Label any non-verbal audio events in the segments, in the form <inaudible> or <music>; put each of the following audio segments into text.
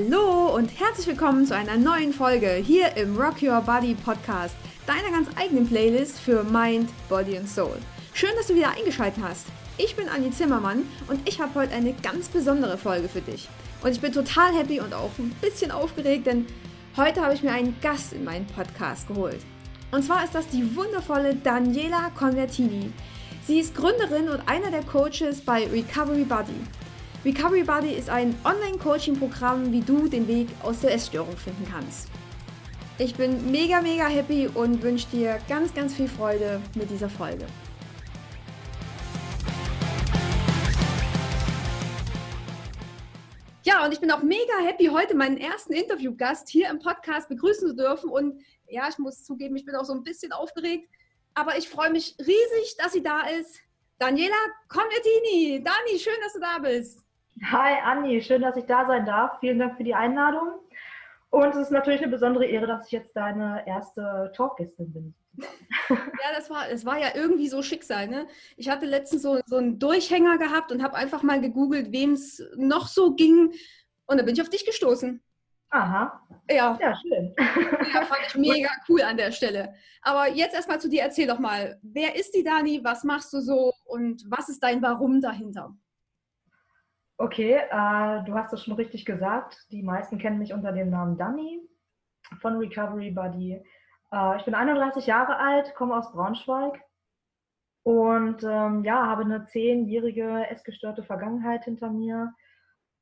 Hallo und herzlich willkommen zu einer neuen Folge hier im Rock Your Body Podcast, deiner ganz eigenen Playlist für Mind, Body und Soul. Schön, dass du wieder eingeschaltet hast. Ich bin Anni Zimmermann und ich habe heute eine ganz besondere Folge für dich. Und ich bin total happy und auch ein bisschen aufgeregt, denn heute habe ich mir einen Gast in meinen Podcast geholt. Und zwar ist das die wundervolle Daniela Convertini. Sie ist Gründerin und einer der Coaches bei Recovery Body. Recovery Body ist ein Online-Coaching-Programm, wie du den Weg aus der Essstörung finden kannst. Ich bin mega, mega happy und wünsche dir ganz, ganz viel Freude mit dieser Folge. Ja, und ich bin auch mega happy, heute meinen ersten Interviewgast hier im Podcast begrüßen zu dürfen. Und ja, ich muss zugeben, ich bin auch so ein bisschen aufgeregt, aber ich freue mich riesig, dass sie da ist. Daniela Convertini. Dani, schön, dass du da bist. Hi Anni, schön, dass ich da sein darf. Vielen Dank für die Einladung. Und es ist natürlich eine besondere Ehre, dass ich jetzt deine erste Talkgästin bin. ja, das war, das war ja irgendwie so Schicksal. Ne? Ich hatte letztens so, so einen Durchhänger gehabt und habe einfach mal gegoogelt, wem es noch so ging. Und da bin ich auf dich gestoßen. Aha. Ja. Ja, schön. Ja, fand ich mega cool an der Stelle. Aber jetzt erstmal zu dir, erzähl doch mal, wer ist die Dani, was machst du so und was ist dein Warum dahinter? Okay, äh, du hast es schon richtig gesagt. Die meisten kennen mich unter dem Namen Dani von Recovery Buddy. Äh, ich bin 31 Jahre alt, komme aus Braunschweig und ähm, ja, habe eine zehnjährige essgestörte Vergangenheit hinter mir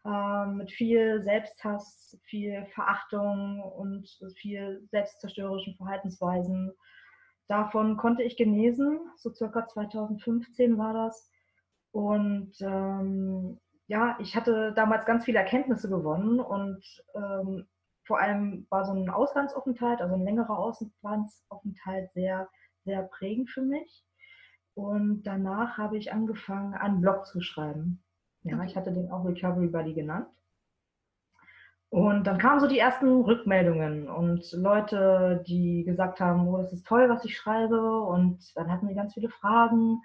äh, mit viel Selbsthass, viel Verachtung und viel selbstzerstörerischen Verhaltensweisen. Davon konnte ich genesen, so circa 2015 war das. Und ähm, ja, ich hatte damals ganz viele Erkenntnisse gewonnen und ähm, vor allem war so ein Auslandsaufenthalt, also ein längerer Auslandsaufenthalt sehr, sehr prägend für mich. Und danach habe ich angefangen, einen Blog zu schreiben. Ja, okay. ich hatte den auch Recovery Buddy genannt. Und dann kamen so die ersten Rückmeldungen und Leute, die gesagt haben, oh, das ist toll, was ich schreibe. Und dann hatten wir ganz viele Fragen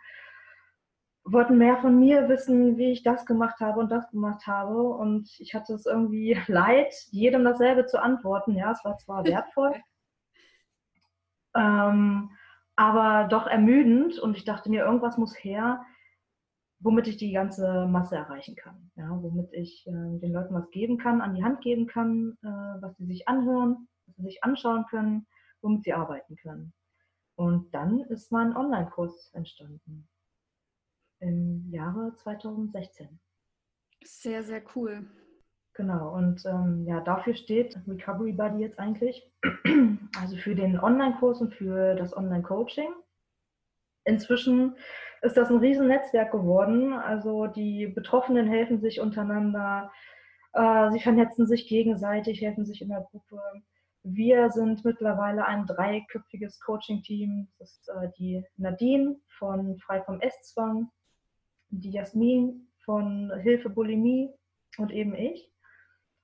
wollten mehr von mir wissen, wie ich das gemacht habe und das gemacht habe. Und ich hatte es irgendwie <laughs> leid, jedem dasselbe zu antworten. Ja, es war zwar <laughs> wertvoll, ähm, aber doch ermüdend. Und ich dachte mir, irgendwas muss her, womit ich die ganze Masse erreichen kann. Ja, womit ich äh, den Leuten was geben kann, an die Hand geben kann, äh, was sie sich anhören, was sie sich anschauen können, womit sie arbeiten können. Und dann ist mein Online-Kurs entstanden im Jahre 2016. Sehr, sehr cool. Genau, und ähm, ja, dafür steht Recovery Buddy jetzt eigentlich, <clears throat> also für den Online-Kurs und für das Online-Coaching. Inzwischen ist das ein Riesennetzwerk geworden. Also die Betroffenen helfen sich untereinander, äh, sie vernetzen sich gegenseitig, helfen sich in der Gruppe. Wir sind mittlerweile ein dreiköpfiges Coaching-Team. Das ist äh, die Nadine von Frei vom Esszwang, die Jasmin von Hilfe Bulimie und eben ich.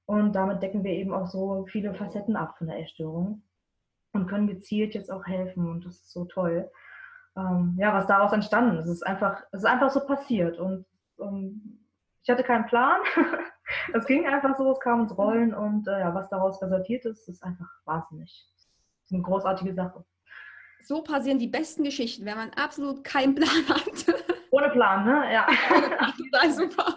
Und damit decken wir eben auch so viele Facetten ab von der Essstörung und können gezielt jetzt auch helfen. Und das ist so toll. Ähm, ja, was daraus entstanden ist. Ist einfach, es ist einfach so passiert. Und ähm, ich hatte keinen Plan. <laughs> es ging einfach so, es kam ins Rollen und äh, ja, was daraus resultiert ist, ist einfach wahnsinnig. Ist eine großartige Sache. So passieren die besten Geschichten, wenn man absolut keinen Plan <laughs> hat. Ohne Plan, ne? Ja. <laughs> Total super.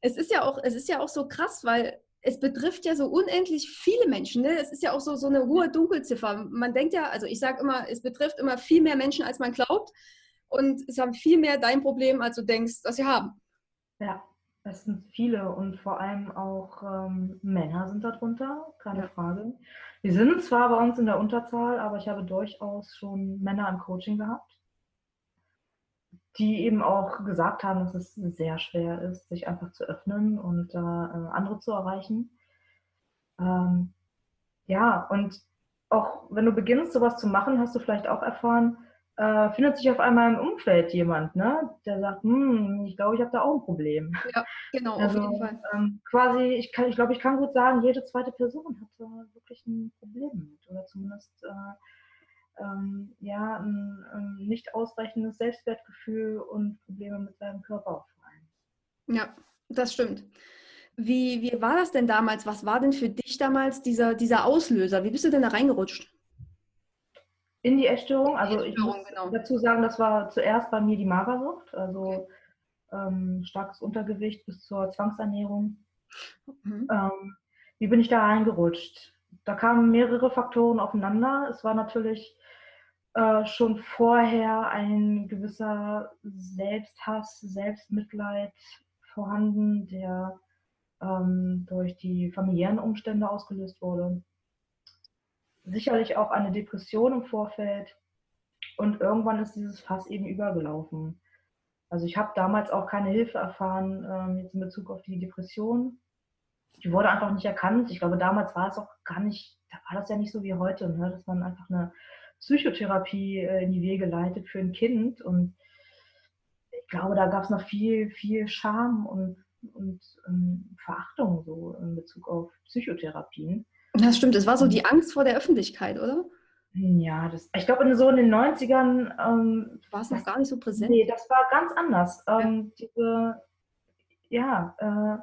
Es ist ja auch, es ist ja auch so krass, weil es betrifft ja so unendlich viele Menschen. Ne? Es ist ja auch so, so eine hohe Dunkelziffer. Man denkt ja, also ich sage immer, es betrifft immer viel mehr Menschen, als man glaubt. Und es haben viel mehr dein Problem, als du denkst, dass sie haben. Ja, es sind viele und vor allem auch ähm, Männer sind darunter, keine ja. Frage. Wir sind zwar bei uns in der Unterzahl, aber ich habe durchaus schon Männer im Coaching gehabt die eben auch gesagt haben, dass es sehr schwer ist, sich einfach zu öffnen und äh, andere zu erreichen. Ähm, ja, und auch wenn du beginnst, sowas zu machen, hast du vielleicht auch erfahren, äh, findet sich auf einmal im Umfeld jemand, ne, der sagt, hm, ich glaube, ich habe da auch ein Problem. Ja, genau, also, auf jeden Fall. Ähm, quasi, ich, kann, ich glaube, ich kann gut sagen, jede zweite Person hat da wirklich ein Problem mit oder zumindest äh, ähm, ja, ein, ein, nicht ausreichendes Selbstwertgefühl und Probleme mit seinem Körper vor Ja, das stimmt. Wie, wie war das denn damals? Was war denn für dich damals dieser, dieser Auslöser? Wie bist du denn da reingerutscht? In die Essstörung? Also ich Essstörung, muss genau. dazu sagen, das war zuerst bei mir die Magersucht, also ähm, starkes Untergewicht bis zur Zwangsernährung. Mhm. Ähm, wie bin ich da reingerutscht? Da kamen mehrere Faktoren aufeinander. Es war natürlich äh, schon vorher ein gewisser Selbsthass, Selbstmitleid vorhanden, der ähm, durch die familiären Umstände ausgelöst wurde. Sicherlich auch eine Depression im Vorfeld. Und irgendwann ist dieses Fass eben übergelaufen. Also ich habe damals auch keine Hilfe erfahren, ähm, jetzt in Bezug auf die Depression. Die wurde einfach nicht erkannt. Ich glaube, damals war es auch gar nicht, da war das ja nicht so wie heute, ne? dass man einfach eine Psychotherapie äh, in die Wege leitet für ein Kind. Und ich glaube, da gab es noch viel, viel Scham und, und ähm, Verachtung so in Bezug auf Psychotherapien. Das stimmt, es war so die Angst vor der Öffentlichkeit, oder? Ja, das, ich glaube, so in den 90ern, ähm, War es noch gar nicht so präsent? nee, das war ganz anders. Ähm, diese, ja, äh,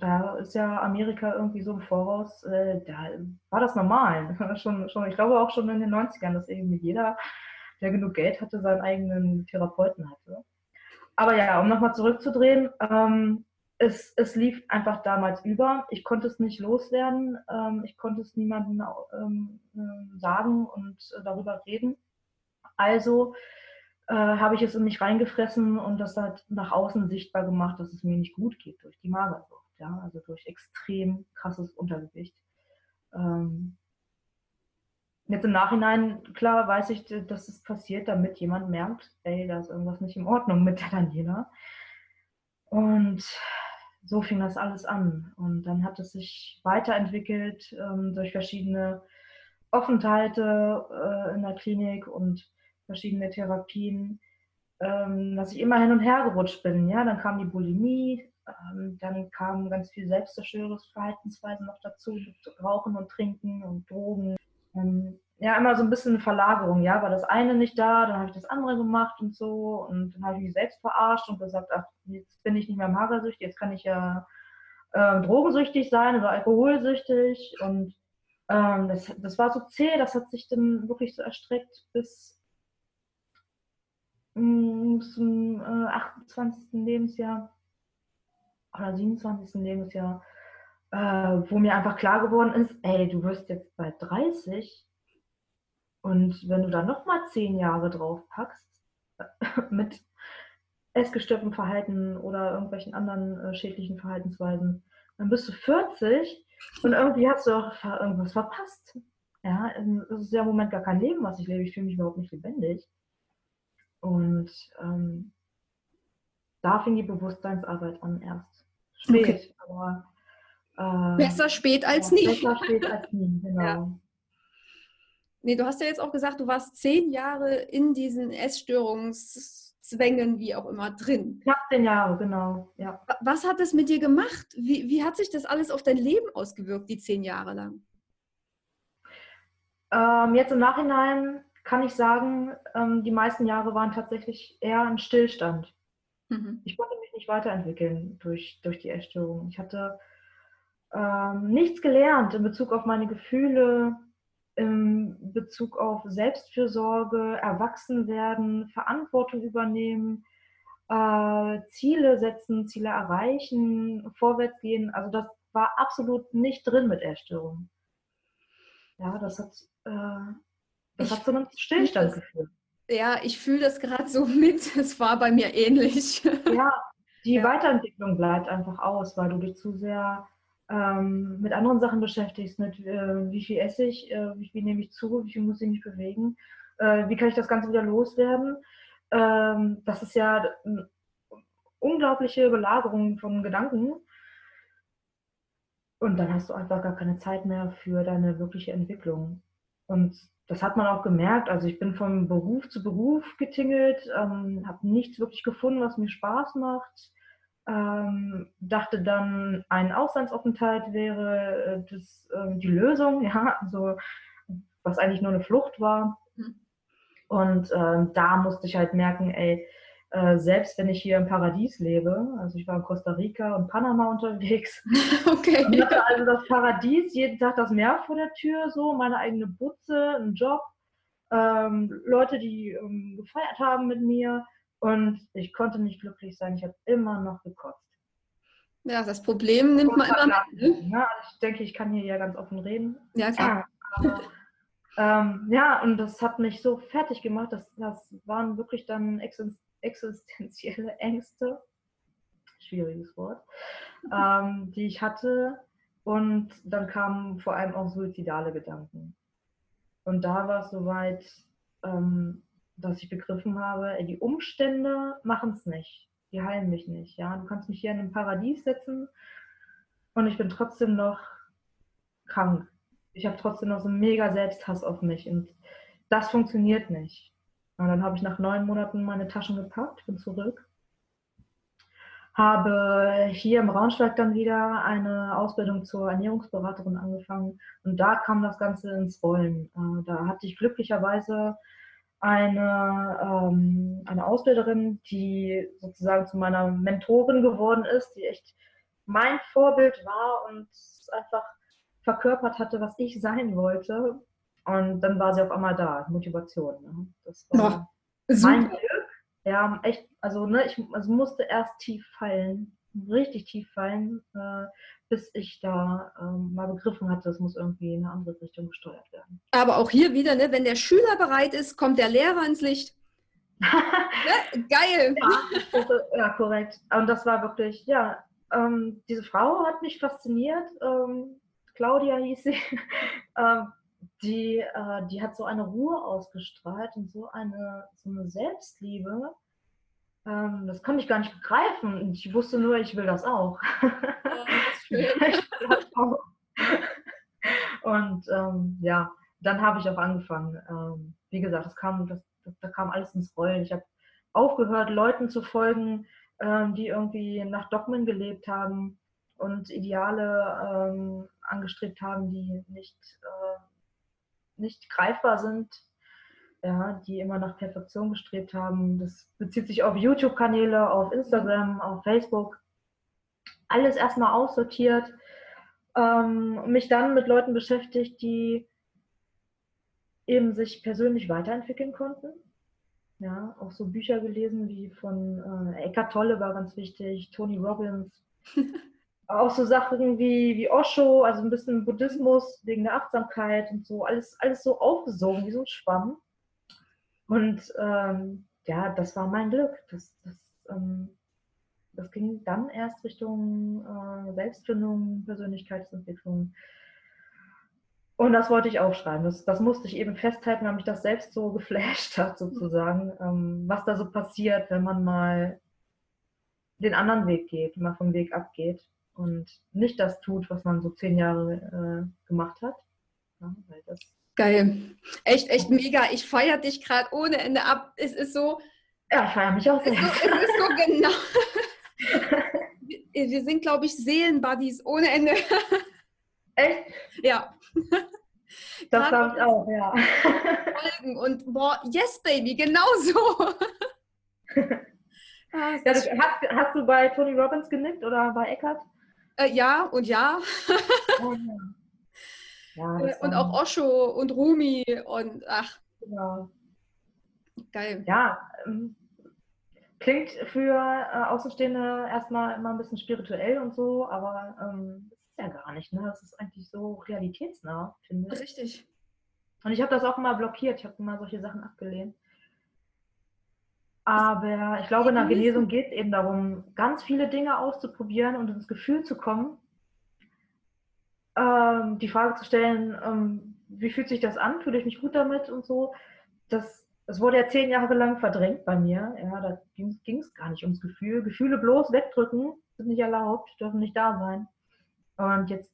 da ist ja Amerika irgendwie so im Voraus, äh, da war das normal. <laughs> schon, schon, ich glaube auch schon in den 90ern, dass irgendwie jeder, der genug Geld hatte, seinen eigenen Therapeuten hatte. Aber ja, um nochmal zurückzudrehen, ähm, es, es lief einfach damals über. Ich konnte es nicht loswerden. Ähm, ich konnte es niemandem ähm, ähm, sagen und äh, darüber reden. Also äh, habe ich es in mich reingefressen und das hat nach außen sichtbar gemacht, dass es mir nicht gut geht durch die Magersucht. Ja? Also durch extrem krasses Untergewicht. Ähm, jetzt im Nachhinein, klar, weiß ich, dass es passiert, damit jemand merkt, ey, da ist irgendwas nicht in Ordnung mit der Daniela. Und so fing das alles an. Und dann hat es sich weiterentwickelt ähm, durch verschiedene Aufenthalte äh, in der Klinik und verschiedene Therapien, ähm, dass ich immer hin und her gerutscht bin. Ja, dann kam die Bulimie, ähm, dann kamen ganz viel selbstzerstörerische Verhaltensweisen noch dazu, Rauchen und Trinken und Drogen. Ähm, ja, immer so ein bisschen eine Verlagerung. Ja, war das eine nicht da, dann habe ich das andere gemacht und so. Und dann habe ich mich selbst verarscht und gesagt, ach, jetzt bin ich nicht mehr magersüchtig, jetzt kann ich ja äh, drogensüchtig sein oder alkoholsüchtig. Und ähm, das, das war so zäh, das hat sich dann wirklich so erstreckt bis mh, zum äh, 28. Lebensjahr oder 27. Lebensjahr, äh, wo mir einfach klar geworden ist, ey, du wirst jetzt bald 30 und wenn du da nochmal 10 Jahre drauf packst, <laughs> mit essgestörtem Verhalten oder irgendwelchen anderen äh, schädlichen Verhaltensweisen, dann bist du 40 und irgendwie hast du auch irgendwas verpasst. Ja, es ist ja im Moment gar kein Leben, was ich lebe. Ich fühle mich überhaupt nicht lebendig. Und ähm, da fing die Bewusstseinsarbeit an erst. Spät, Okay. aber äh, Besser spät als ja, nie. Besser spät als nie, <laughs> genau. Ja. Nee, du hast ja jetzt auch gesagt, du warst zehn Jahre in diesen Essstörungszwängen, wie auch immer, drin. Knapp zehn Jahre, genau. Ja. Wa- Was hat es mit dir gemacht? Wie, wie hat sich das alles auf dein Leben ausgewirkt, die zehn Jahre lang? Ähm, jetzt im Nachhinein kann ich sagen, ähm, die meisten Jahre waren tatsächlich eher ein Stillstand. Mhm. Ich konnte mich nicht weiterentwickeln durch, durch die Essstörung. Ich hatte ähm, nichts gelernt in Bezug auf meine Gefühle, in Bezug auf Selbstfürsorge, Erwachsenwerden, Verantwortung übernehmen, äh, Ziele setzen, Ziele erreichen, vorwärts gehen. Also das war absolut nicht drin mit Essstörung. Ja, das hat, äh, das Ich hat zu einem Stillstand geführt. Ja, ich fühle das gerade so <laughs> mit. Es war bei mir ähnlich. Ja, die Ja. Weiterentwicklung bleibt einfach aus, weil du dich zu sehr ähm, mit anderen Sachen beschäftigst, mit äh, wie viel esse ich, äh, wie viel nehme ich zu, wie viel muss ich mich bewegen, äh, wie kann ich das Ganze wieder loswerden. Ähm, das ist ja eine unglaubliche Belagerung von Gedanken. Und dann hast du einfach gar keine Zeit mehr für deine wirkliche Entwicklung. Und das hat man auch gemerkt. Also ich bin von Beruf zu Beruf getingelt, ähm, habe nichts wirklich gefunden, was mir Spaß macht. Ähm, dachte dann, ein Auslandsaufenthalt wäre äh, das, ähm, die Lösung, <laughs> ja, also was eigentlich nur eine Flucht war. Mhm. Und ähm, da musste ich halt merken, ey, äh, selbst wenn ich hier im Paradies lebe, also ich war in Costa Rica und Panama unterwegs, <laughs> okay. und hatte also das Paradies, jeden Tag das Meer vor der Tür, so meine eigene Butze, einen Job, ähm, Leute, die ähm, gefeiert haben mit mir und ich konnte nicht glücklich sein. Ich habe immer noch gekotzt. Ja, das Problem nimmt man immer mit. Ne? Ja, ich denke, ich kann hier ja ganz offen reden. Ja, klar. Aber, ähm, ja, und das hat mich so fertig gemacht. Das, das waren wirklich dann existenzielle Ängste, schwieriges Wort, ähm, die ich hatte. Und dann kamen vor allem auch suizidale Gedanken. Und da war es soweit, ähm, dass ich begriffen habe, ey, die Umstände machen es nicht. Die heilen mich nicht. Ja? Du kannst mich hier in ein Paradies setzen und ich bin trotzdem noch krank. Ich habe trotzdem noch so einen mega Selbsthass auf mich und das funktioniert nicht. Und dann habe ich nach neun Monaten meine Taschen gepackt, bin zurück, habe hier im Braunschweig dann wieder eine Ausbildung zur Ernährungsberaterin angefangen und da kam das Ganze ins Rollen. Äh, da hatte ich glücklicherweise eine, ähm, eine Ausbilderin, die sozusagen zu meiner Mentorin geworden ist, die echt mein Vorbild war und einfach verkörpert hatte, was ich sein wollte. Und dann war sie auf einmal da, Motivation. Ne? Das war oh, mein Glück. Ja, echt, also, ne, ich also musste erst tief fallen, richtig tief fallen, äh, bis ich da ähm, mal begriffen hatte, es muss irgendwie in eine andere Richtung gesteuert werden. Aber auch hier wieder, ne, wenn der Schüler bereit ist, kommt der Lehrer ins Licht. <laughs> ne? Geil. Ja, ja, korrekt. Und das war wirklich, ja, ähm, diese Frau hat mich fasziniert. Ähm, Claudia hieß sie. <laughs> die, äh, die hat so eine Ruhe ausgestrahlt und so eine, so eine Selbstliebe. Ähm, das konnte ich gar nicht begreifen. Ich wusste nur, ich will das auch. Ja, <laughs> das das auch. Und ähm, ja, dann habe ich auch angefangen. Ähm, wie gesagt, das kam, das, das, da kam alles ins Rollen. Ich habe aufgehört, Leuten zu folgen, ähm, die irgendwie nach Dogmen gelebt haben und Ideale ähm, angestrebt haben, die nicht äh, nicht greifbar sind, ja, die immer nach Perfektion gestrebt haben. Das bezieht sich auf YouTube-Kanäle, auf Instagram, auf Facebook. Alles erstmal aussortiert, ähm, mich dann mit Leuten beschäftigt, die eben sich persönlich weiterentwickeln konnten. Ja, auch so Bücher gelesen wie von äh, Eckhart Tolle war ganz wichtig, Tony Robbins. <laughs> auch so Sachen wie, wie Osho, also ein bisschen Buddhismus wegen der Achtsamkeit und so, alles, alles so aufgesogen wie so ein Schwamm. Und ähm, ja, das war mein Glück. Das, das, ähm, das ging dann erst Richtung äh, Selbstfindung, Persönlichkeitsentwicklung. Und das wollte ich aufschreiben. Das, das musste ich eben festhalten, weil mich das selbst so geflasht hat, sozusagen, ähm, was da so passiert, wenn man mal den anderen Weg geht, mal vom Weg abgeht und nicht das tut, was man so zehn Jahre äh, gemacht hat. Ja, Geil. Echt, echt mega. Ich feiere dich gerade ohne Ende ab. Es ist so. Ja, ich feiere mich auch sehr. Es ist, es ist so <laughs> genau. Wir sind, glaube ich, Seelenbuddies ohne Ende. Echt? Ja. Das glaube ich auch, ja. Und boah, yes, Baby, genau so. <laughs> Ah, ja, hast, hast, du bei Tony Robbins genickt oder bei Eckert? Äh, ja und ja. Oh, ja. <laughs> ja und auch Osho und Rumi und ach. Ja. Geil. Ja, ähm, klingt für äh, Außenstehende erstmal immer ein bisschen spirituell und so, aber ähm, ist ja gar nicht. Ne? Das ist eigentlich so realitätsnah, finde ich. Richtig. Und ich habe das auch immer blockiert. Ich habe immer solche Sachen abgelehnt. Aber ich glaube, in der Genesung geht es eben darum, ganz viele Dinge auszuprobieren und ins Gefühl zu kommen, ähm, die Frage zu stellen, ähm, wie fühlt sich das an? Fühle ich mich gut damit und so. Das, das wurde ja zehn Jahre lang verdrängt bei mir. Ja, da ging es gar nicht ums Gefühl. Gefühle bloß wegdrücken sind nicht erlaubt, dürfen nicht da sein. Und jetzt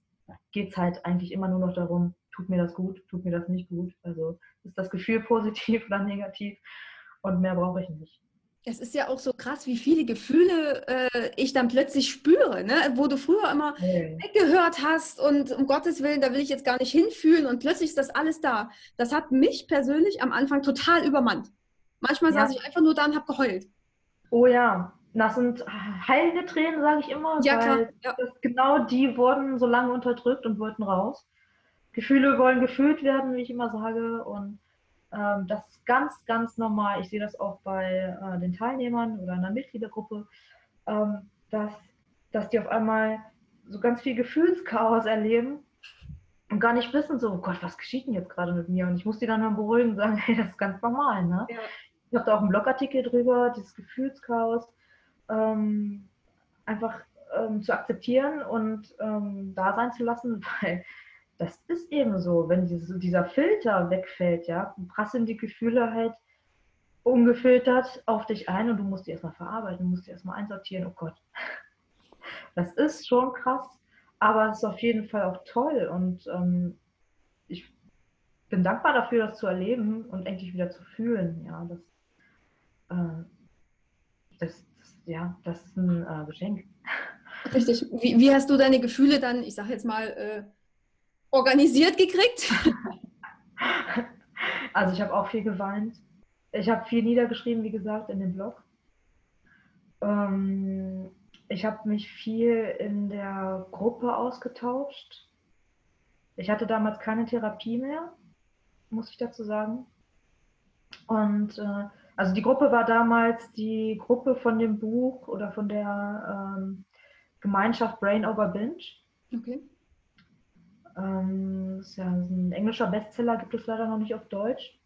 geht es halt eigentlich immer nur noch darum, tut mir das gut, tut mir das nicht gut. Also ist das Gefühl positiv <laughs> oder negativ? Und mehr brauche ich nicht. Es ist ja auch so krass, wie viele Gefühle äh, ich dann plötzlich spüre, ne? wo du früher immer okay. weggehört hast und um Gottes Willen, da will ich jetzt gar nicht hinfühlen und plötzlich ist das alles da. Das hat mich persönlich am Anfang total übermannt. Manchmal ja. saß ich einfach nur da und habe geheult. Oh ja, das sind heilende Tränen, sage ich immer, ja, weil ja. genau die wurden so lange unterdrückt und wollten raus. Gefühle wollen gefühlt werden, wie ich immer sage. Und ähm, das ist ganz, ganz normal. Ich sehe das auch bei äh, den Teilnehmern oder einer Mitgliedergruppe, ähm, dass, dass die auf einmal so ganz viel Gefühlschaos erleben und gar nicht wissen, so, oh Gott, was geschieht denn jetzt gerade mit mir? Und ich muss die dann, dann beruhigen und sagen, <laughs> hey, das ist ganz normal. Ne? Ja. Ich habe da auch einen Blogartikel drüber, dieses Gefühlschaos ähm, einfach ähm, zu akzeptieren und ähm, da sein zu lassen, <laughs> weil das ist eben so, wenn diese, dieser Filter wegfällt, ja, prasseln die Gefühle halt ungefiltert auf dich ein und du musst die erstmal verarbeiten, du musst die erstmal einsortieren, oh Gott. Das ist schon krass, aber es ist auf jeden Fall auch toll und ähm, ich bin dankbar dafür, das zu erleben und endlich wieder zu fühlen, ja, das, äh, das, ja, das ist ein äh, Geschenk. Richtig. Wie, wie, hast du deine Gefühle dann, ich sage jetzt mal, äh, organisiert gekriegt? <laughs> Also ich habe auch viel geweint. Ich habe viel niedergeschrieben, wie gesagt, in dem Blog. Ähm, ich habe mich viel in der Gruppe ausgetauscht. Ich hatte damals keine Therapie mehr, muss ich dazu sagen. Und äh, also die Gruppe war damals die Gruppe von dem Buch oder von der ähm, Gemeinschaft Brain Over Binge. Okay. Ähm, ist ja ein englischer Bestseller, gibt es leider noch nicht auf Deutsch.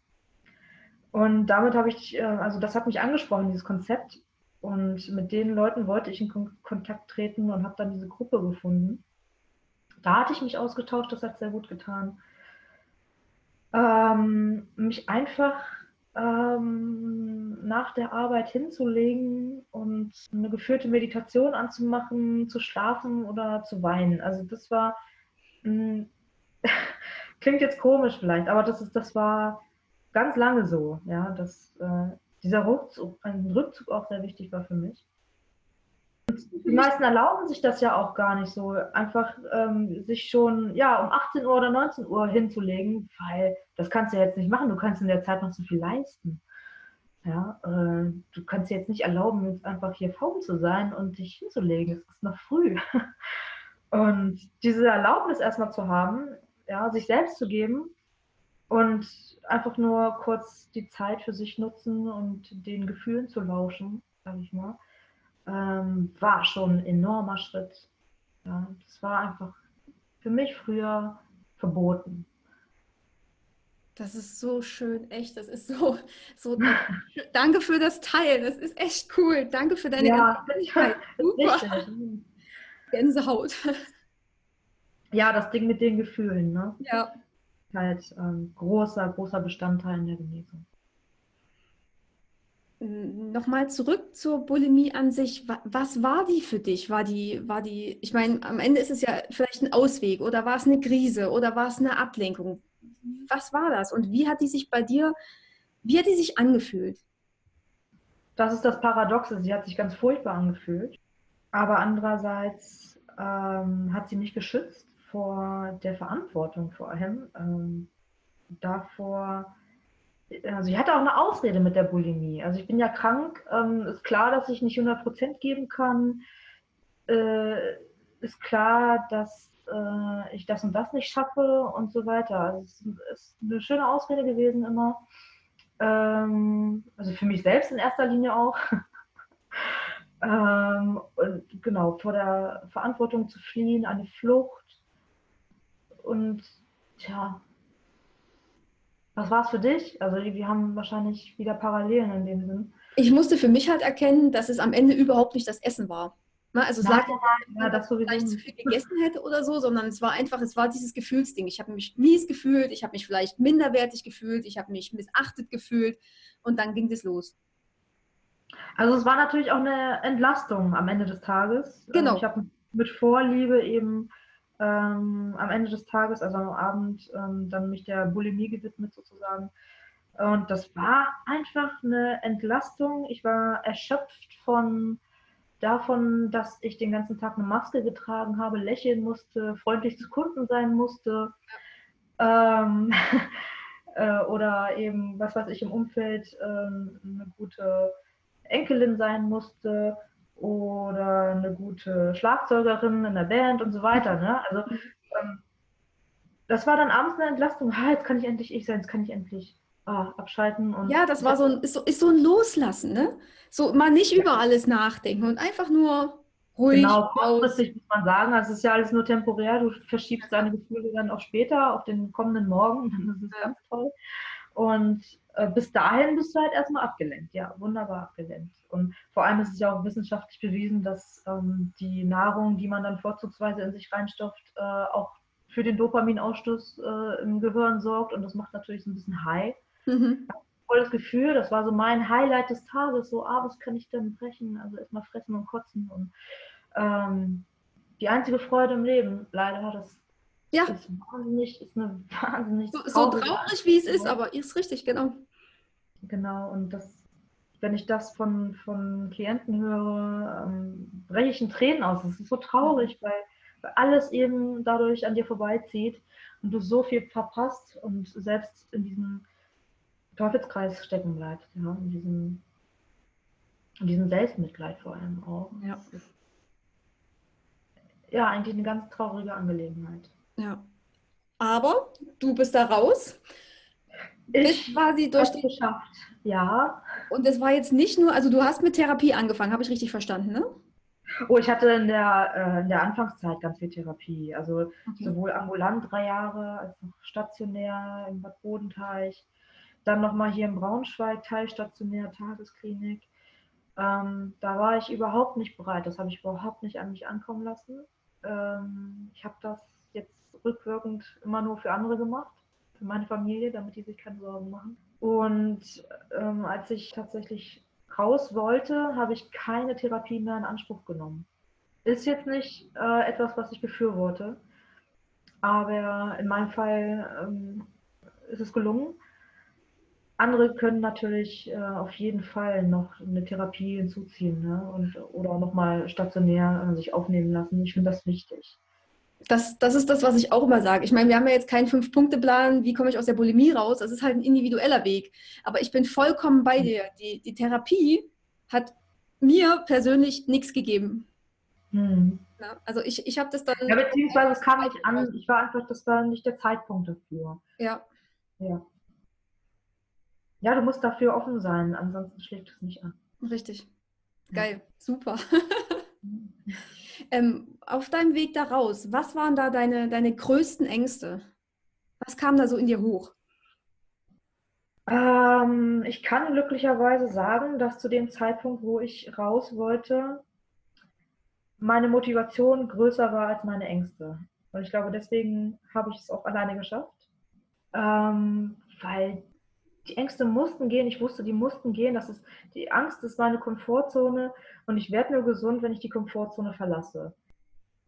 Und damit habe ich, äh, also das hat mich angesprochen, dieses Konzept. Und mit den Leuten wollte ich in Kon Kontakt treten und habe dann diese Gruppe gefunden. Da hatte ich mich ausgetauscht, das hat sehr gut getan. Ähm, mich einfach ähm, nach der Arbeit hinzulegen und eine geführte Meditation anzumachen, zu schlafen oder zu weinen. Also das war, <laughs> klingt jetzt komisch vielleicht, aber das, ist, das war ganz lange so, ja, dass äh, dieser Rückzug, ein Rückzug auch sehr wichtig war für mich. Die meisten erlauben sich das ja auch gar nicht so, einfach ähm, sich schon ja, um 18 Uhr oder 19 Uhr hinzulegen, weil das kannst du ja jetzt nicht machen. Du kannst in der Zeit noch so viel leisten. Ja, äh, du kannst dir jetzt nicht erlauben, jetzt einfach hier faul zu sein und dich hinzulegen. Es ist noch früh. <laughs> Und diese Erlaubnis erstmal zu haben, ja, sich selbst zu geben und einfach nur kurz die Zeit für sich nutzen und den Gefühlen zu lauschen, sage ich mal ähm, war schon ein enormer Schritt. Ja, das war einfach für mich früher verboten. Das ist so schön, echt. Das ist so, so. danke für das Teilen. Das ist echt cool. Danke für deine ja, ganze <laughs> Super. Gänsehaut. <laughs> Ja, das Ding mit den Gefühlen, ne? Ja. Halt ähm, großer, großer Bestandteil in der Genesung nochmal zurück zur Bulimie an sich. Was war die für dich? War die, war die, ich meine, am Ende ist es ja vielleicht ein Ausweg oder war es eine Krise oder war es eine Ablenkung? Was war das und wie hat die sich bei dir, wie hat die sich angefühlt? Das ist das Paradoxe. Sie hat sich ganz furchtbar angefühlt, aber andererseits ähm, hat sie mich geschützt vor der Verantwortung vor allem, ähm, davor, also ich hatte auch eine Ausrede mit der Bulimie. Also ich bin ja krank, ähm, ist klar, dass ich nicht 100% geben kann, äh, ist klar, dass äh, ich das und das nicht schaffe und so weiter. Also es ist eine schöne Ausrede gewesen immer. Ähm, also für mich selbst in erster Linie auch. <laughs> ähm, und genau, vor der Verantwortung zu fliehen, eine Flucht. Und tja, was war es für dich? Also wir haben wahrscheinlich wieder Parallelen in dem Sinn. Ich musste für mich halt erkennen, dass es am Ende überhaupt nicht das Essen war. Ne? Also sag ja, dass ich vielleicht zu viel gegessen hätte oder so, sondern es war einfach, es war dieses Gefühlsding. Ich habe mich mies gefühlt, ich habe mich vielleicht minderwertig gefühlt, ich habe mich missachtet gefühlt und dann ging das los. Also es war natürlich auch eine Entlastung am Ende des Tages. Genau. Ich habe mit Vorliebe eben ähm, am Ende des Tages, also am Abend, ähm, dann mich der Bulimie gewidmet sozusagen. Und das war einfach eine Entlastung. Ich war erschöpft von davon, dass ich den ganzen Tag eine Maske getragen habe, lächeln musste, freundlich zu Kunden sein musste. Ähm, <laughs> äh, oder eben, was weiß ich, im Umfeld ähm, eine gute Enkelin sein musste oder eine gute Schlagzeugerin in der Band und so weiter. Ne? Also ähm, das war dann abends eine Entlastung. Ah, jetzt kann ich endlich ich sein, jetzt kann ich endlich ah, abschalten. Und ja, das war so ein, ist so, ist so ein Loslassen, ne? So mal nicht über alles nachdenken und einfach nur ruhig. Genau, kurzfristig muss man sagen, also es ist ja alles nur temporär. Du verschiebst deine Gefühle dann auch später auf den kommenden Morgen. <laughs> Das ist ganz toll. Und bis dahin bist du halt erstmal abgelenkt. Ja, wunderbar abgelenkt. Und vor allem ist es ja auch wissenschaftlich bewiesen, dass ähm, die Nahrung, die man dann vorzugsweise in sich reinstopft, äh, auch für den Dopaminausstoß äh, im Gehirn sorgt. Und das macht natürlich so ein bisschen high. Mhm. Volles Gefühl, das war so mein Highlight des Tages. So, ah, was kann ich denn brechen? Also erstmal fressen und kotzen. Und ähm, die einzige Freude im Leben, leider, das ja. ist wahnsinnig, ist eine <laughs> wahnsinnig. So, so traurig, wie es ist, aber ist richtig, genau. Genau, und das, wenn ich das von, von Klienten höre, ähm, breche ich in Tränen aus. Es ist so traurig, weil, weil alles eben dadurch an dir vorbeizieht und du so viel verpasst und selbst in diesem Teufelskreis stecken bleibst, ja, in diesem, in diesem Selbstmitleid vor allem auch. Ja. ja, eigentlich eine ganz traurige Angelegenheit. Ja. Aber du bist da raus. Ich quasi durch die geschafft. Ja. Und es war jetzt nicht nur, also du hast mit Therapie angefangen, habe ich richtig verstanden, ne? Oh, ich hatte in der, äh, in der Anfangszeit ganz viel Therapie. Also okay. sowohl ambulant drei Jahre als auch stationär im Bad Bodenteich. Dann nochmal hier in Braunschweig, teilstationär, Tagesklinik. Ähm, da war ich überhaupt nicht bereit. Das habe ich überhaupt nicht an mich ankommen lassen. Ähm, ich habe das rückwirkend immer nur für andere gemacht für meine Familie, damit die sich keine Sorgen machen. Und ähm, als ich tatsächlich raus wollte, habe ich keine Therapie mehr in Anspruch genommen. Ist jetzt nicht äh, etwas, was ich befürworte, aber in meinem Fall ähm, ist es gelungen. Andere können natürlich äh, auf jeden Fall noch eine Therapie hinzuziehen ne? und, oder nochmal stationär äh, sich aufnehmen lassen. Ich finde das wichtig das, das ist das, was ich auch immer sage. Ich meine, wir haben ja jetzt keinen Fünf-Punkte-Plan, wie komme ich aus der Bulimie raus. Das ist halt ein individueller Weg. Aber ich bin vollkommen bei dir. Die, die Therapie hat mir persönlich nichts gegeben. Hm. Ja, also ich, ich habe das dann. Ja, beziehungsweise es kam nicht an. Ich war einfach, das war nicht der Zeitpunkt dafür. Ja. Ja. Ja, du musst dafür offen sein, ansonsten schlägt es nicht an. Richtig. Geil, super. <laughs> Ähm, auf deinem Weg da raus, was waren da deine, deine größten Ängste? Was kam da so in dir hoch? Ähm, ich kann glücklicherweise sagen, dass zu dem Zeitpunkt, wo ich raus wollte, meine Motivation größer war als meine Ängste. Und ich glaube, deswegen habe ich es auch alleine geschafft. Ähm, weil die Ängste mussten gehen. Ich wusste, die mussten gehen. Das ist, die Angst ist meine Komfortzone und ich werde nur gesund, wenn ich die Komfortzone verlasse.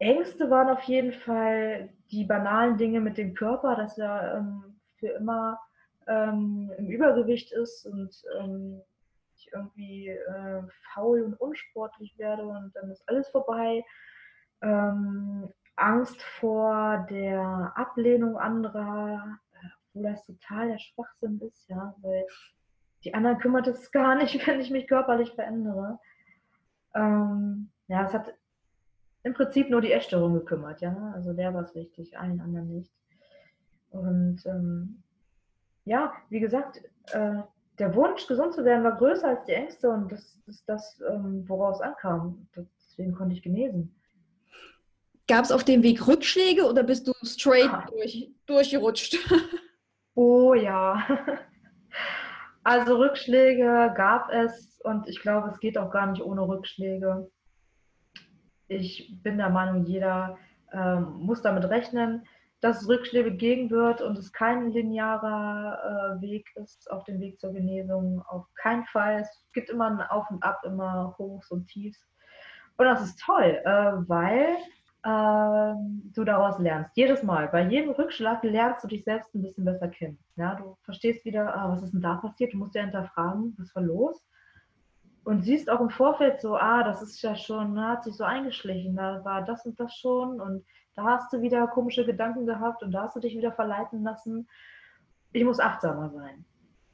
Ängste waren auf jeden Fall die banalen Dinge mit dem Körper, dass er ähm, für immer ähm, im Übergewicht ist und ähm, ich irgendwie äh, faul und unsportlich werde und dann ist alles vorbei. Ähm, Angst vor der Ablehnung anderer, obwohl das total der Schwachsinn ist, ja, weil die anderen kümmert es gar nicht, <laughs> wenn ich mich körperlich verändere. Ähm, ja, es hat im Prinzip nur die Essstörung gekümmert, ja, also der war es wichtig, allen anderen nicht. Und ähm, ja, wie gesagt, äh, der Wunsch, gesund zu werden, war größer als die Ängste und das ist das, ähm, woraus ankam. Deswegen konnte ich genesen. Gab es auf dem Weg Rückschläge oder bist du straight ah. durch, durchgerutscht? <laughs> Oh ja. <laughs> Also Rückschläge gab es und ich glaube, es geht auch gar nicht ohne Rückschläge. Ich bin der Meinung, jeder ähm, muss damit rechnen, dass es Rückschläge geben wird und es kein linearer äh, Weg ist auf dem Weg zur Genesung. Auf keinen Fall. Es gibt immer ein Auf und Ab, immer Hochs und Tiefs. Und das ist toll, äh, weil ähm, du daraus lernst. Jedes Mal, bei jedem Rückschlag lernst du dich selbst ein bisschen besser kennen. Ja, du verstehst wieder, ah, was ist denn da passiert? Du musst ja hinterfragen, was war los? Und siehst auch im Vorfeld so, ah, das ist ja schon, ne, hat sich so eingeschlichen, da war das und das schon und da hast du wieder komische Gedanken gehabt und da hast du dich wieder verleiten lassen. Ich muss achtsamer sein.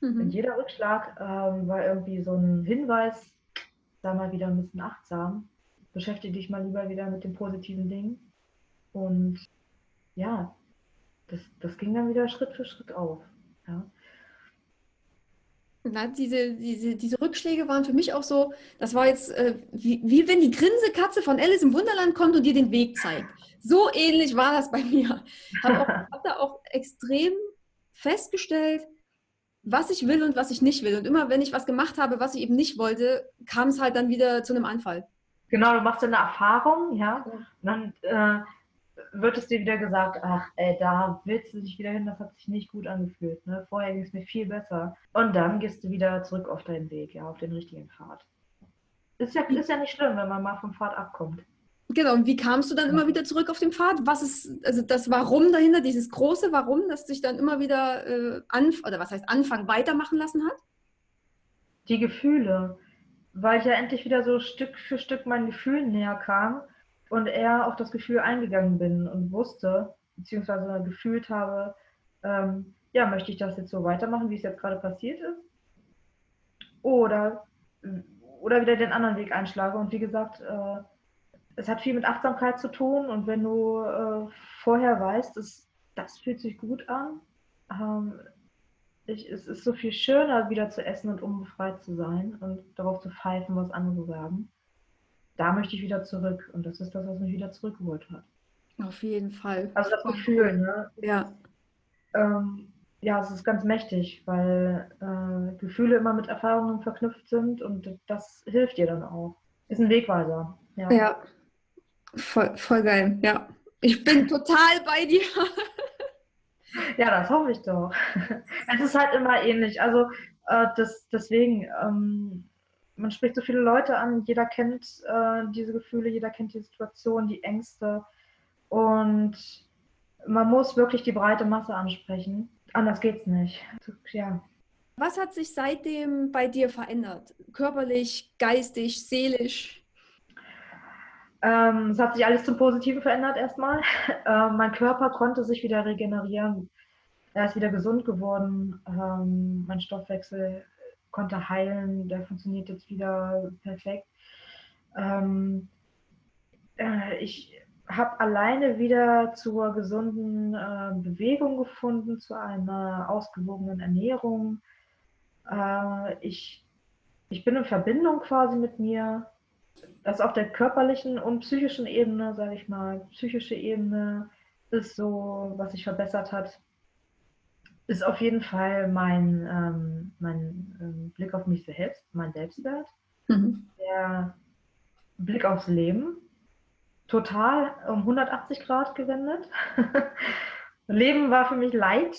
Mhm. Und jeder Rückschlag ähm, war irgendwie so ein Hinweis, sei mal wieder ein bisschen achtsam, beschäftige dich mal lieber wieder mit den positiven Dingen. Und ja, das, das ging dann wieder Schritt für Schritt auf. Ja. Na, diese, diese, diese Rückschläge waren für mich auch so, das war jetzt äh, wie, wie wenn die Grinsekatze von Alice im Wunderland kommt und dir den Weg zeigt. So ähnlich war das bei mir. Ich habe hab da auch extrem festgestellt, was ich will und was ich nicht will. Und immer wenn ich was gemacht habe, was ich eben nicht wollte, kam es halt dann wieder zu einem Anfall. Genau, du machst eine Erfahrung, ja, und dann äh, wird es dir wieder gesagt, ach, ey, da willst du dich wieder hin, das hat sich nicht gut angefühlt. Ne? Vorher ging es mir viel besser. Und dann gehst du wieder zurück auf deinen Weg, ja, auf den richtigen Pfad. Ist ja, ist ja nicht schlimm, wenn man mal vom Pfad abkommt. Genau, und wie kamst du dann immer wieder zurück auf den Pfad? Was ist, also das Warum dahinter, dieses große Warum, das dich dann immer wieder äh, an, oder was heißt Anfang weitermachen lassen hat? Die Gefühle, weil ich ja endlich wieder so Stück für Stück meinen Gefühlen näher kam und eher auf das Gefühl eingegangen bin und wusste, beziehungsweise gefühlt habe, ähm, ja, möchte ich das jetzt so weitermachen, wie es jetzt gerade passiert ist? Oder, oder wieder den anderen Weg einschlage. Und wie gesagt, äh, es hat viel mit Achtsamkeit zu tun und wenn du äh, vorher weißt, dass, das fühlt sich gut an, ähm, ich, es ist so viel schöner, wieder zu essen und unbefreit zu sein und darauf zu pfeifen, was andere sagen da möchte ich wieder zurück. Und das ist das, was mich wieder zurückgeholt hat. Auf jeden Fall. Also das Gefühl, ne? Ja. Ähm, ja, es ist ganz mächtig, weil äh, Gefühle immer mit Erfahrungen verknüpft sind und das hilft dir dann auch. Ist ein Wegweiser. Ja, ja. Voll, voll geil. Ja. Ich bin total bei dir. ja, das hoffe ich doch. <laughs> es ist halt immer ähnlich. Also äh, das, deswegen, ähm, man spricht so viele Leute an, jeder kennt äh, diese Gefühle, jeder kennt die Situation, die Ängste. Und man muss wirklich die breite Masse ansprechen. Anders geht's nicht. Ja. Was hat sich seitdem bei dir verändert? Körperlich, geistig, seelisch? Ähm, es hat sich alles zum Positiven verändert erstmal. <laughs> Äh, mein Körper konnte sich wieder regenerieren. Er ist wieder gesund geworden. Ähm, mein Stoffwechsel konnte heilen, der funktioniert jetzt wieder perfekt. Ähm, äh, ich habe alleine wieder zur gesunden äh, Bewegung gefunden, zu einer ausgewogenen Ernährung. Äh, ich, ich bin in Verbindung quasi mit mir. Das auf der körperlichen und psychischen Ebene, sage ich mal, psychische Ebene ist so, was sich verbessert hat ist auf jeden Fall mein, ähm, mein ähm, Blick auf mich selbst, mein Selbstwert, mhm. der Blick aufs Leben, total um 180 Grad gewendet. <laughs> Leben war für mich Leid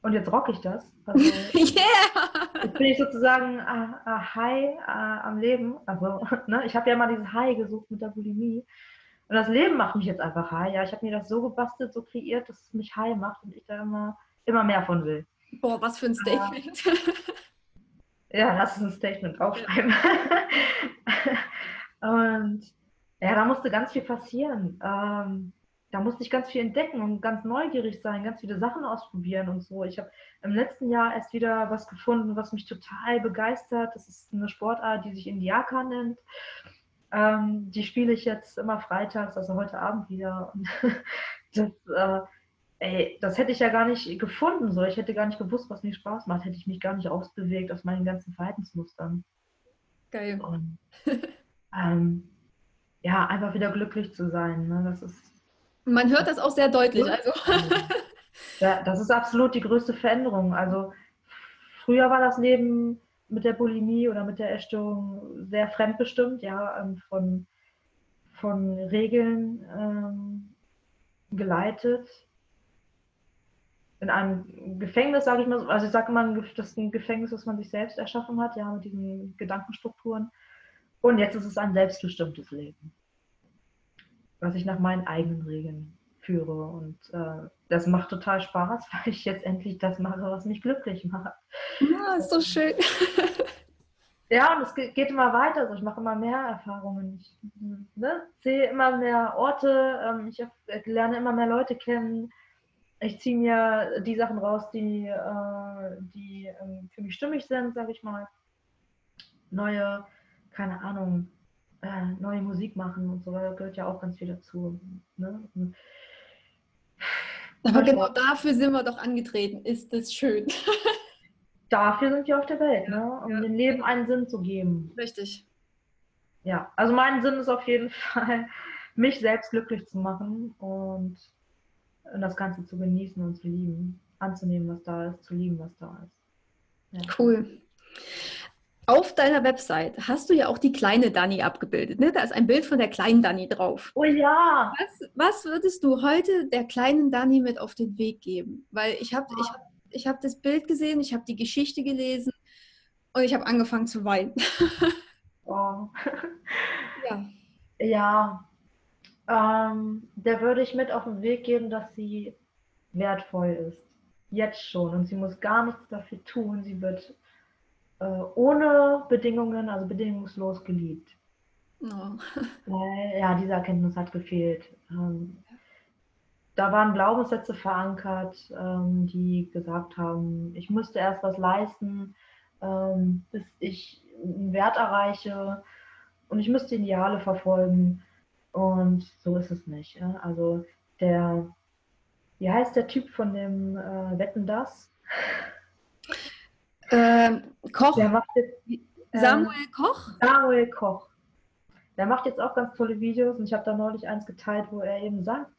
und jetzt rock ich das. Also, <laughs> yeah! Jetzt bin ich sozusagen uh, uh, high uh, am Leben. Also, <laughs> ne, ich habe ja mal dieses High gesucht mit der Bulimie. Und das Leben macht mich jetzt einfach high. Ja, ich habe mir das so gebastelt, so kreiert, dass es mich high macht und ich da immer immer mehr von will. Boah, was für ein Statement. <laughs> ja, lass uns ein Statement aufschreiben. <laughs> und ja, da musste ganz viel passieren. Ähm, da musste ich ganz viel entdecken und ganz neugierig sein, ganz viele Sachen ausprobieren und so. Ich habe im letzten Jahr erst wieder was gefunden, was mich total begeistert. Das ist eine Sportart, die sich Indiaka nennt. Ähm, die spiele ich jetzt immer freitags, also heute Abend wieder. Und <laughs> das äh, ey, das hätte ich ja gar nicht gefunden. So. Ich hätte gar nicht gewusst, was mir Spaß macht. Hätte ich mich gar nicht ausbewegt aus meinen ganzen Verhaltensmustern. Geil. Und, <laughs> ähm, ja, einfach wieder glücklich zu sein. Ne? Das ist. Man hört das auch sehr deutlich. Also. <laughs> ja, das ist absolut die größte Veränderung. Also früher war das Leben mit der Bulimie oder mit der Essstörung sehr fremdbestimmt, ja, ähm, von, von Regeln ähm, geleitet in einem Gefängnis, sage ich mal, also ich sage immer, das ist ein Gefängnis, das man sich selbst erschaffen hat, ja, mit diesen Gedankenstrukturen. Und jetzt ist es ein selbstbestimmtes Leben, was ich nach meinen eigenen Regeln führe. Und äh, das macht total Spaß, <laughs> weil ich jetzt endlich das mache, was mich glücklich macht. Ja, ist so schön. <laughs> Ja, und es geht immer weiter. Also ich mache immer mehr Erfahrungen. Ich ne, sehe immer mehr Orte. Ähm, ich lerne immer mehr Leute kennen ich ziehe mir die Sachen raus, die, äh, die ähm, für mich stimmig sind, sage ich mal. Neue keine Ahnung, äh, neue Musik machen und so, da gehört ja auch ganz viel dazu. Ne? Aber genau dafür sind wir doch angetreten. Ist das schön. <laughs> dafür sind wir auf der Welt, ne? um ja. dem Leben einen Sinn zu geben. Richtig. Ja, also mein Sinn ist auf jeden <laughs> Fall, mich selbst glücklich zu machen und das Ganze zu genießen und zu lieben, anzunehmen, was da ist, zu lieben, was da ist. Ja. Cool. Auf deiner Website hast du ja auch die kleine Dani abgebildet. Ne? Da ist ein Bild von der kleinen Dani drauf. Oh ja. Was, was würdest du heute der kleinen Dani mit auf den Weg geben? Weil ich habe ich ich hab das Bild gesehen, ich habe die Geschichte gelesen und ich habe angefangen zu weinen. <laughs> oh. <laughs> ja. Ja. Ähm, der würde ich mit auf den Weg geben, dass sie wertvoll ist. Jetzt schon. Und sie muss gar nichts dafür tun. Sie wird äh, ohne Bedingungen, also bedingungslos geliebt. Oh. <laughs> Weil, ja, diese Erkenntnis hat gefehlt. Ähm, da waren Glaubenssätze verankert, ähm, die gesagt haben, ich müsste erst was leisten, ähm, bis ich einen Wert erreiche und ich müsste Ideale verfolgen. Und so ist es nicht. Ja? Also der, wie heißt der Typ von dem äh, Wetten das? Ähm, Koch. Jetzt, ähm, Samuel Koch? Samuel Koch. Der macht jetzt auch ganz tolle Videos und ich habe da neulich eins geteilt, wo er eben sagt,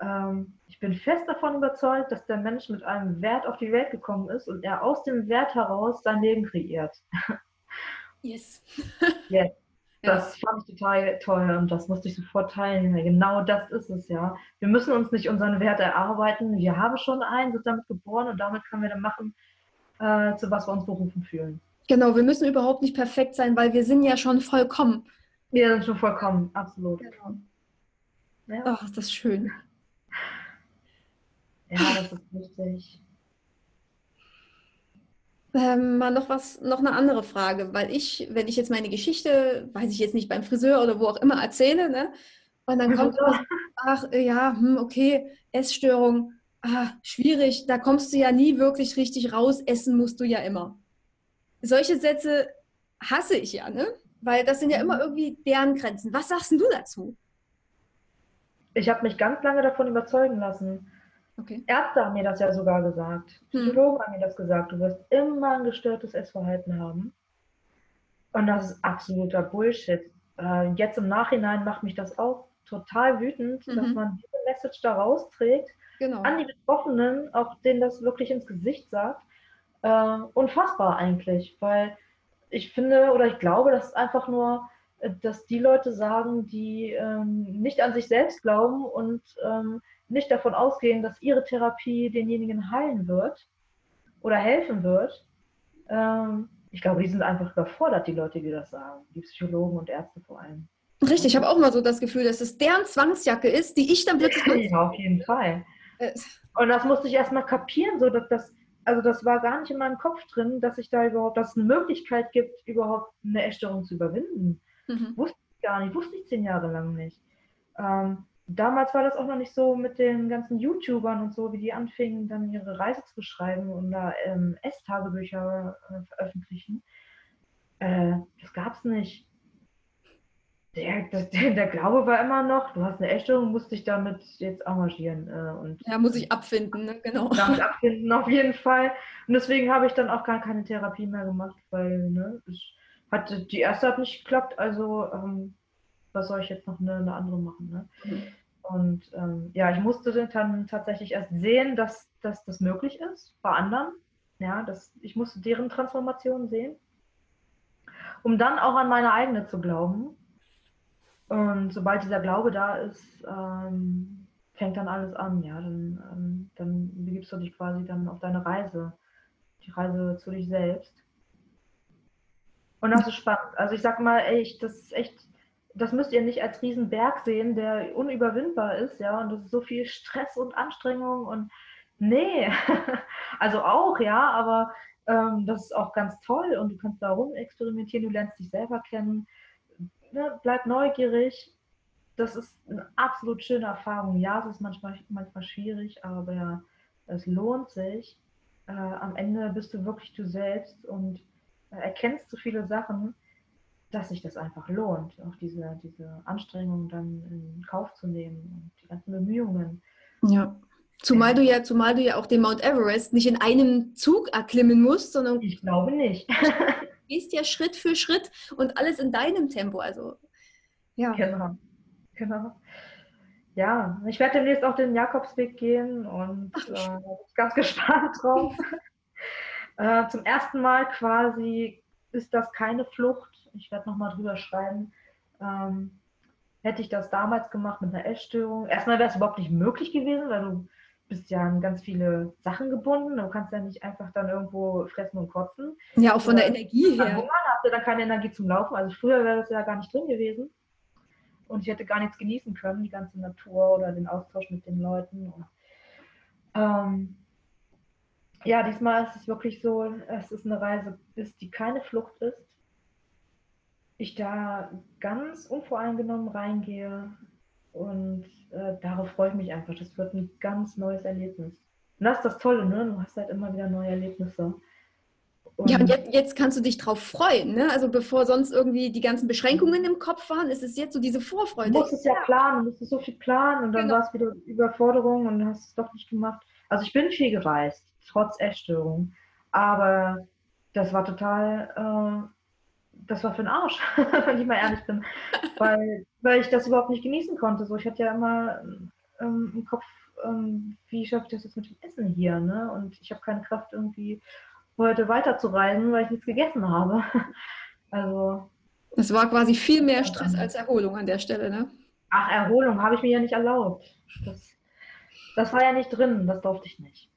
ähm, ich bin fest davon überzeugt, dass der Mensch mit einem Wert auf die Welt gekommen ist und er aus dem Wert heraus sein Leben kreiert. Yes. yes. Das fand ich total toll und das musste ich sofort teilen. Genau das ist es, ja. Wir müssen uns nicht unseren Wert erarbeiten. Wir haben schon einen, sind damit geboren und damit können wir dann machen, äh, zu was wir uns berufen fühlen. Genau, wir müssen überhaupt nicht perfekt sein, weil wir sind ja schon vollkommen. Wir sind schon vollkommen, absolut. Genau. Ja. Das ist schön. Ja, das ist wichtig. Ähm, mal noch was, noch eine andere Frage, weil ich, wenn ich jetzt meine Geschichte, weiß ich jetzt nicht, beim Friseur oder wo auch immer erzähle, ne? Und dann kommt, ach ja, hm, okay, Essstörung, ah, schwierig, da kommst du ja nie wirklich richtig raus, essen musst du ja immer. Solche Sätze hasse ich ja, ne? Weil das sind ja immer mhm. irgendwie deren Grenzen. Was sagst du dazu? Ich habe mich ganz lange davon überzeugen lassen. Okay. Ärzte haben mir das ja sogar gesagt. Hm. Psychologen hm. haben mir das gesagt. Du wirst immer ein gestörtes Essverhalten haben. Und das ist absoluter Bullshit. Äh, jetzt im Nachhinein macht mich das auch total wütend, mhm. dass man diese Message da rausträgt genau. an die Betroffenen, auch denen das wirklich ins Gesicht sagt. Äh, unfassbar eigentlich, weil ich finde oder ich glaube, das ist einfach nur, äh, dass die Leute sagen, die ähm, nicht an sich selbst glauben und ähm, nicht davon ausgehen, dass ihre Therapie denjenigen heilen wird oder helfen wird. Ähm, ich glaube, die sind einfach überfordert, die Leute, die das sagen, die Psychologen und Ärzte vor allem. Richtig, ich habe auch mal so das Gefühl, dass es deren Zwangsjacke ist, die ich dann plötzlich. Ja, auf jeden Fall. Und das musste ich erstmal kapieren, so dass das, also das war gar nicht in meinem Kopf drin, dass ich da überhaupt, dass es eine Möglichkeit gibt, überhaupt eine Essstörung zu überwinden. Mhm. Wusste ich gar nicht, wusste ich zehn Jahre lang nicht. Ähm, damals war das auch noch nicht so mit den ganzen YouTubern und so, wie die anfingen, dann ihre Reise zu beschreiben und da ähm, Esstagebücher äh, veröffentlichen. Äh, das gab es nicht der, der, der, Glaube war immer noch, du hast eine Essstörung, musst dich damit jetzt engagieren. Äh, und ja, muss ich abfinden, ne? genau. <laughs> Damit abfinden, auf jeden Fall. Und deswegen habe ich dann auch gar keine Therapie mehr gemacht, weil ne, ich hatte, die erste hat nicht geklappt, also ähm, was soll ich jetzt noch eine, eine andere machen? Ne? Mhm. Und ähm, ja, ich musste dann tatsächlich erst sehen, dass, dass das möglich ist bei anderen. Ja, dass, ich musste deren Transformation sehen, um dann auch an meine eigene zu glauben und sobald dieser Glaube da ist, ähm, fängt dann alles an, ja, dann, ähm, dann begibst du dich quasi dann auf deine Reise, die Reise zu dich selbst. Und das ist spannend. Also ich sag mal, echt, das ist echt, das müsst ihr nicht als Riesenberg sehen, der unüberwindbar ist, ja, und das ist so viel Stress und Anstrengung und nee, <laughs> also auch, ja, aber ähm, das ist auch ganz toll und du kannst da rum experimentieren, du lernst dich selber kennen, ne, bleib neugierig. Das ist eine absolut schöne Erfahrung. Ja, es ist manchmal, manchmal schwierig, aber es lohnt sich. Äh, am Ende bist du wirklich du selbst und äh, erkennst so viele Sachen. Dass sich das einfach lohnt, auch diese, diese Anstrengung dann in Kauf zu nehmen und die ganzen Bemühungen. Ja. Zumal du ja, zumal du ja auch den Mount Everest nicht in einem Zug erklimmen musst, sondern ich glaube nicht. <laughs> du gehst ja Schritt für Schritt und alles in deinem Tempo. Also ja. Genau. Genau. Ja, ich werde demnächst auch den Jakobsweg gehen und äh, bin ganz <laughs> gespannt drauf. <laughs> äh, zum ersten Mal quasi ist das keine Flucht. Ich werde nochmal drüber schreiben. Ähm, hätte ich das damals gemacht mit einer Essstörung, erstmal wäre es überhaupt nicht möglich gewesen, weil du bist ja an ganz viele Sachen gebunden. Du kannst ja nicht einfach dann irgendwo fressen und kotzen. Ja, auch von der Energie her. Hungern, hast du dann keine Energie zum Laufen. Also früher wäre das ja gar nicht drin gewesen. Und ich hätte gar nichts genießen können, die ganze Natur oder den Austausch mit den Leuten. Und, ähm, ja, diesmal ist es wirklich so, es ist eine Reise, ist, die keine Flucht ist. Ich da ganz unvoreingenommen reingehe, und äh, darauf freue ich mich einfach. Das wird ein ganz neues Erlebnis. Und das ist das Tolle, ne? Du hast halt immer wieder neue Erlebnisse. Und ja, und jetzt, jetzt, kannst du dich drauf freuen, ne? Also bevor sonst irgendwie die ganzen Beschränkungen im Kopf waren, ist es jetzt so diese Vorfreude. Du musstest ja planen, du musstest so viel planen und dann genau. war es wieder Überforderung und hast es doch nicht gemacht. Also ich bin viel gereist, trotz Essstörung. Aber das war total äh, das war für ein Arsch, <laughs> wenn ich mal ehrlich bin. weil, weil ich das überhaupt nicht genießen konnte. So, ich hatte ja immer ähm, im Kopf, ähm, wie schaffe ich das jetzt mit dem Essen hier? Ne? Und ich habe keine Kraft, irgendwie heute weiterzureisen, weil ich nichts gegessen habe. <laughs> also. Es war quasi viel mehr Stress als Erholung an der Stelle, ne? Ach, Erholung habe ich mir ja nicht erlaubt. Das, das war ja nicht drin, das durfte ich nicht.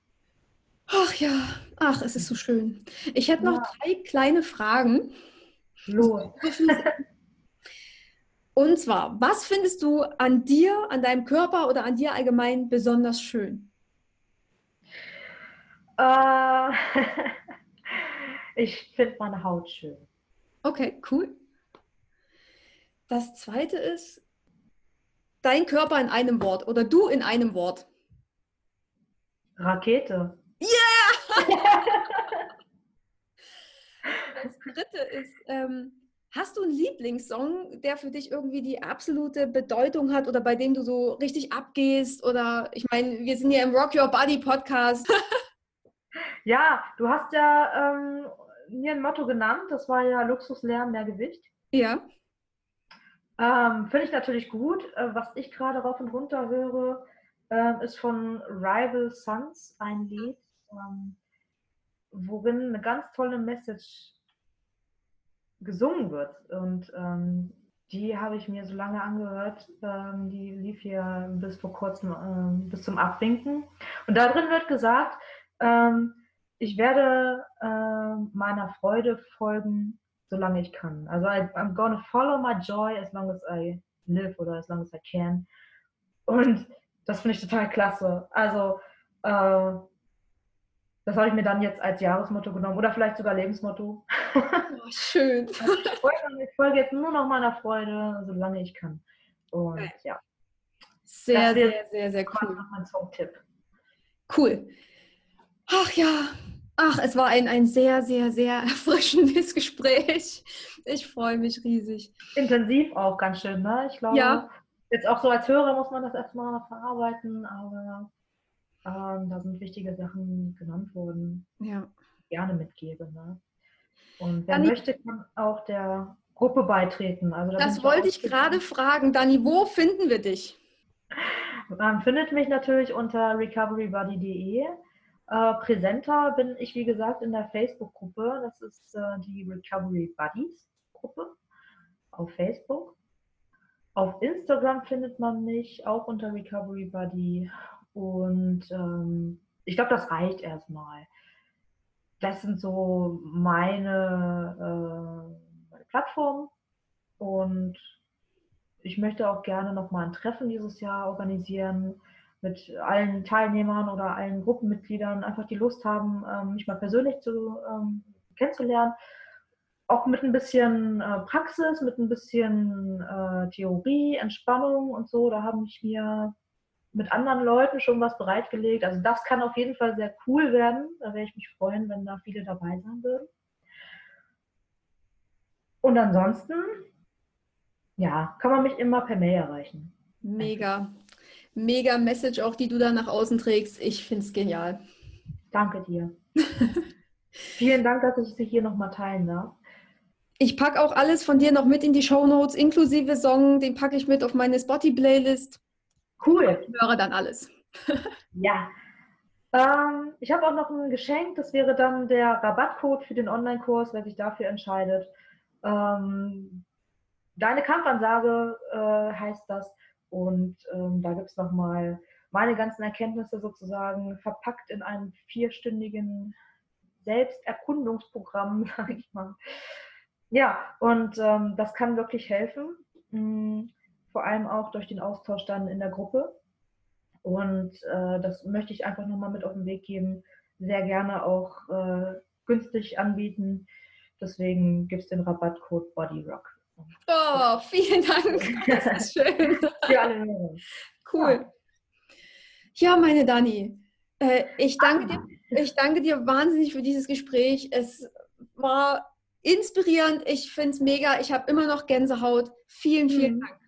Ach ja, ach, es ist so schön. Ich hätte noch ja. drei kleine Fragen. Los. <laughs> Und zwar, was findest du an dir, an deinem Körper oder an dir allgemein besonders schön? Äh, <laughs> ich finde meine Haut schön. Okay, cool. Das zweite ist dein Körper in einem Wort oder du in einem Wort. Rakete. Yeah! <laughs> das dritte ist, ähm, hast du einen Lieblingssong, der für dich irgendwie die absolute Bedeutung hat oder bei dem du so richtig abgehst? Oder ich meine, wir sind ja im Rock Your Body Podcast. <laughs> ja, du hast ja ähm, mir ein Motto genannt, das war ja Luxus lernen, mehr Gewicht. Ja. Ähm, Finde ich natürlich gut. Äh, was ich gerade rauf und runter höre, äh, ist von Rival Sons ein Lied, ähm, worin eine ganz tolle Message gesungen wird. Und ähm, die habe ich mir so lange angehört. Ähm, die lief hier bis vor kurzem, ähm, bis zum Abwinken. Und da drin wird gesagt, ähm, ich werde äh, meiner Freude folgen, solange ich kann. Also I, I'm gonna follow my joy as long as I live oder as long as I can. Und das finde ich total klasse. Also äh, das habe ich mir dann jetzt als Jahresmotto genommen oder vielleicht sogar Lebensmotto. Oh, schön. <laughs> ich folge jetzt nur noch meiner Freude, solange ich kann. Und okay. ja. Sehr, sehr, sehr, sehr cool. Mein Songtipp. Cool. Ach ja, ach, es war ein, ein sehr, sehr, sehr <laughs> erfrischendes Gespräch. Ich freue mich riesig. Intensiv auch ganz schön, ne? Ich glaube, ja. jetzt auch so als Hörer muss man das erstmal verarbeiten, aber ähm, da sind wichtige Sachen genannt worden, ja. die ich gerne mitgebe. Ne? Und wer Dani, möchte, kann auch der Gruppe beitreten. Also da das wollte ich gerade fragen. Dani, wo finden wir dich? Man findet mich natürlich unter recoverybuddy.de. Äh, präsenter bin ich, wie gesagt, in der Facebook-Gruppe. Das ist äh, die Recovery Buddies Gruppe auf Facebook. Auf Instagram findet man mich auch unter Recovery Buddy und ähm, ich glaube, das reicht erstmal. Das sind so meine, äh, meine Plattformen. Und ich möchte auch gerne nochmal ein Treffen dieses Jahr organisieren mit allen Teilnehmern oder allen Gruppenmitgliedern, einfach die Lust haben, ähm, mich mal persönlich zu, ähm, kennenzulernen. Auch mit ein bisschen äh, Praxis, mit ein bisschen äh, Theorie, Entspannung und so. Da habe ich mir mit anderen Leuten schon was bereitgelegt. Also das kann auf jeden Fall sehr cool werden. Da werde ich mich freuen, wenn da viele dabei sein würden. Und ansonsten, ja, kann man mich immer per Mail erreichen. Mega. Mega Message auch, die du da nach außen trägst. Ich finde es genial. Danke dir. <laughs> Vielen Dank, dass ich sie hier nochmal teilen darf. Ich packe auch alles von dir noch mit in die Show Notes, inklusive Song, den packe ich mit auf meine Spotify-Playlist. Cool. Ich höre dann alles. <laughs> ja. Ähm, ich habe auch noch ein Geschenk, das wäre dann der Rabattcode für den Online-Kurs, wer sich dafür entscheidet. Ähm, deine Kampfansage äh, heißt das. Und ähm, da gibt es nochmal meine ganzen Erkenntnisse sozusagen verpackt in einem vierstündigen Selbsterkundungsprogramm, <laughs> sage ich mal. Ja, und ähm, das kann wirklich helfen, mm, vor allem auch durch den Austausch dann in der Gruppe. Und äh, das möchte ich einfach nochmal mit auf den Weg geben. Sehr gerne auch äh, günstig anbieten. Deswegen gibt es den Rabattcode BodyRock. Oh, vielen Dank. Das ist schön. <laughs> Alle Cool. Ja, meine Dani, äh, ich, danke dir, ich danke dir wahnsinnig für dieses Gespräch. Es war inspirierend. Ich finde es mega. Ich habe immer noch Gänsehaut. Vielen, vielen mhm. Dank.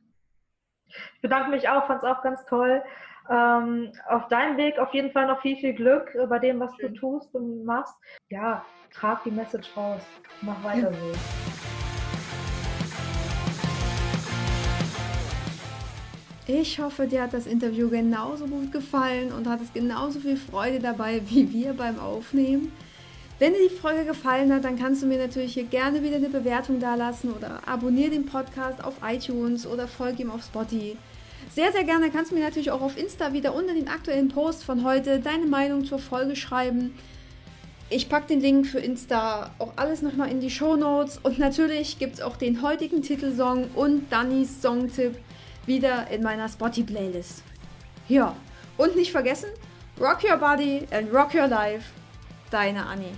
Ich bedanke mich auch, fand es auch ganz toll. Ähm, auf deinem Weg auf jeden Fall noch viel, viel Glück äh, bei dem, was du tust und machst. Ja, trag die Message raus. Mach weiter so. Ich hoffe, dir hat das Interview genauso gut gefallen und hat es genauso viel Freude dabei wie wir beim Aufnehmen. Wenn dir die Folge gefallen hat, dann kannst du mir natürlich hier gerne wieder eine Bewertung dalassen oder abonniere den Podcast auf iTunes oder folge ihm auf Spotify. Sehr, sehr gerne kannst du mir natürlich auch auf Insta wieder unter den aktuellen Post von heute deine Meinung zur Folge schreiben. Ich packe den Link für Insta auch alles nochmal in die Show Notes und natürlich gibt es auch den heutigen Titelsong und Dannys Songtipp wieder in meiner Spotify-Playlist. Ja, und nicht vergessen, rock your body and rock your life. Deine Annie.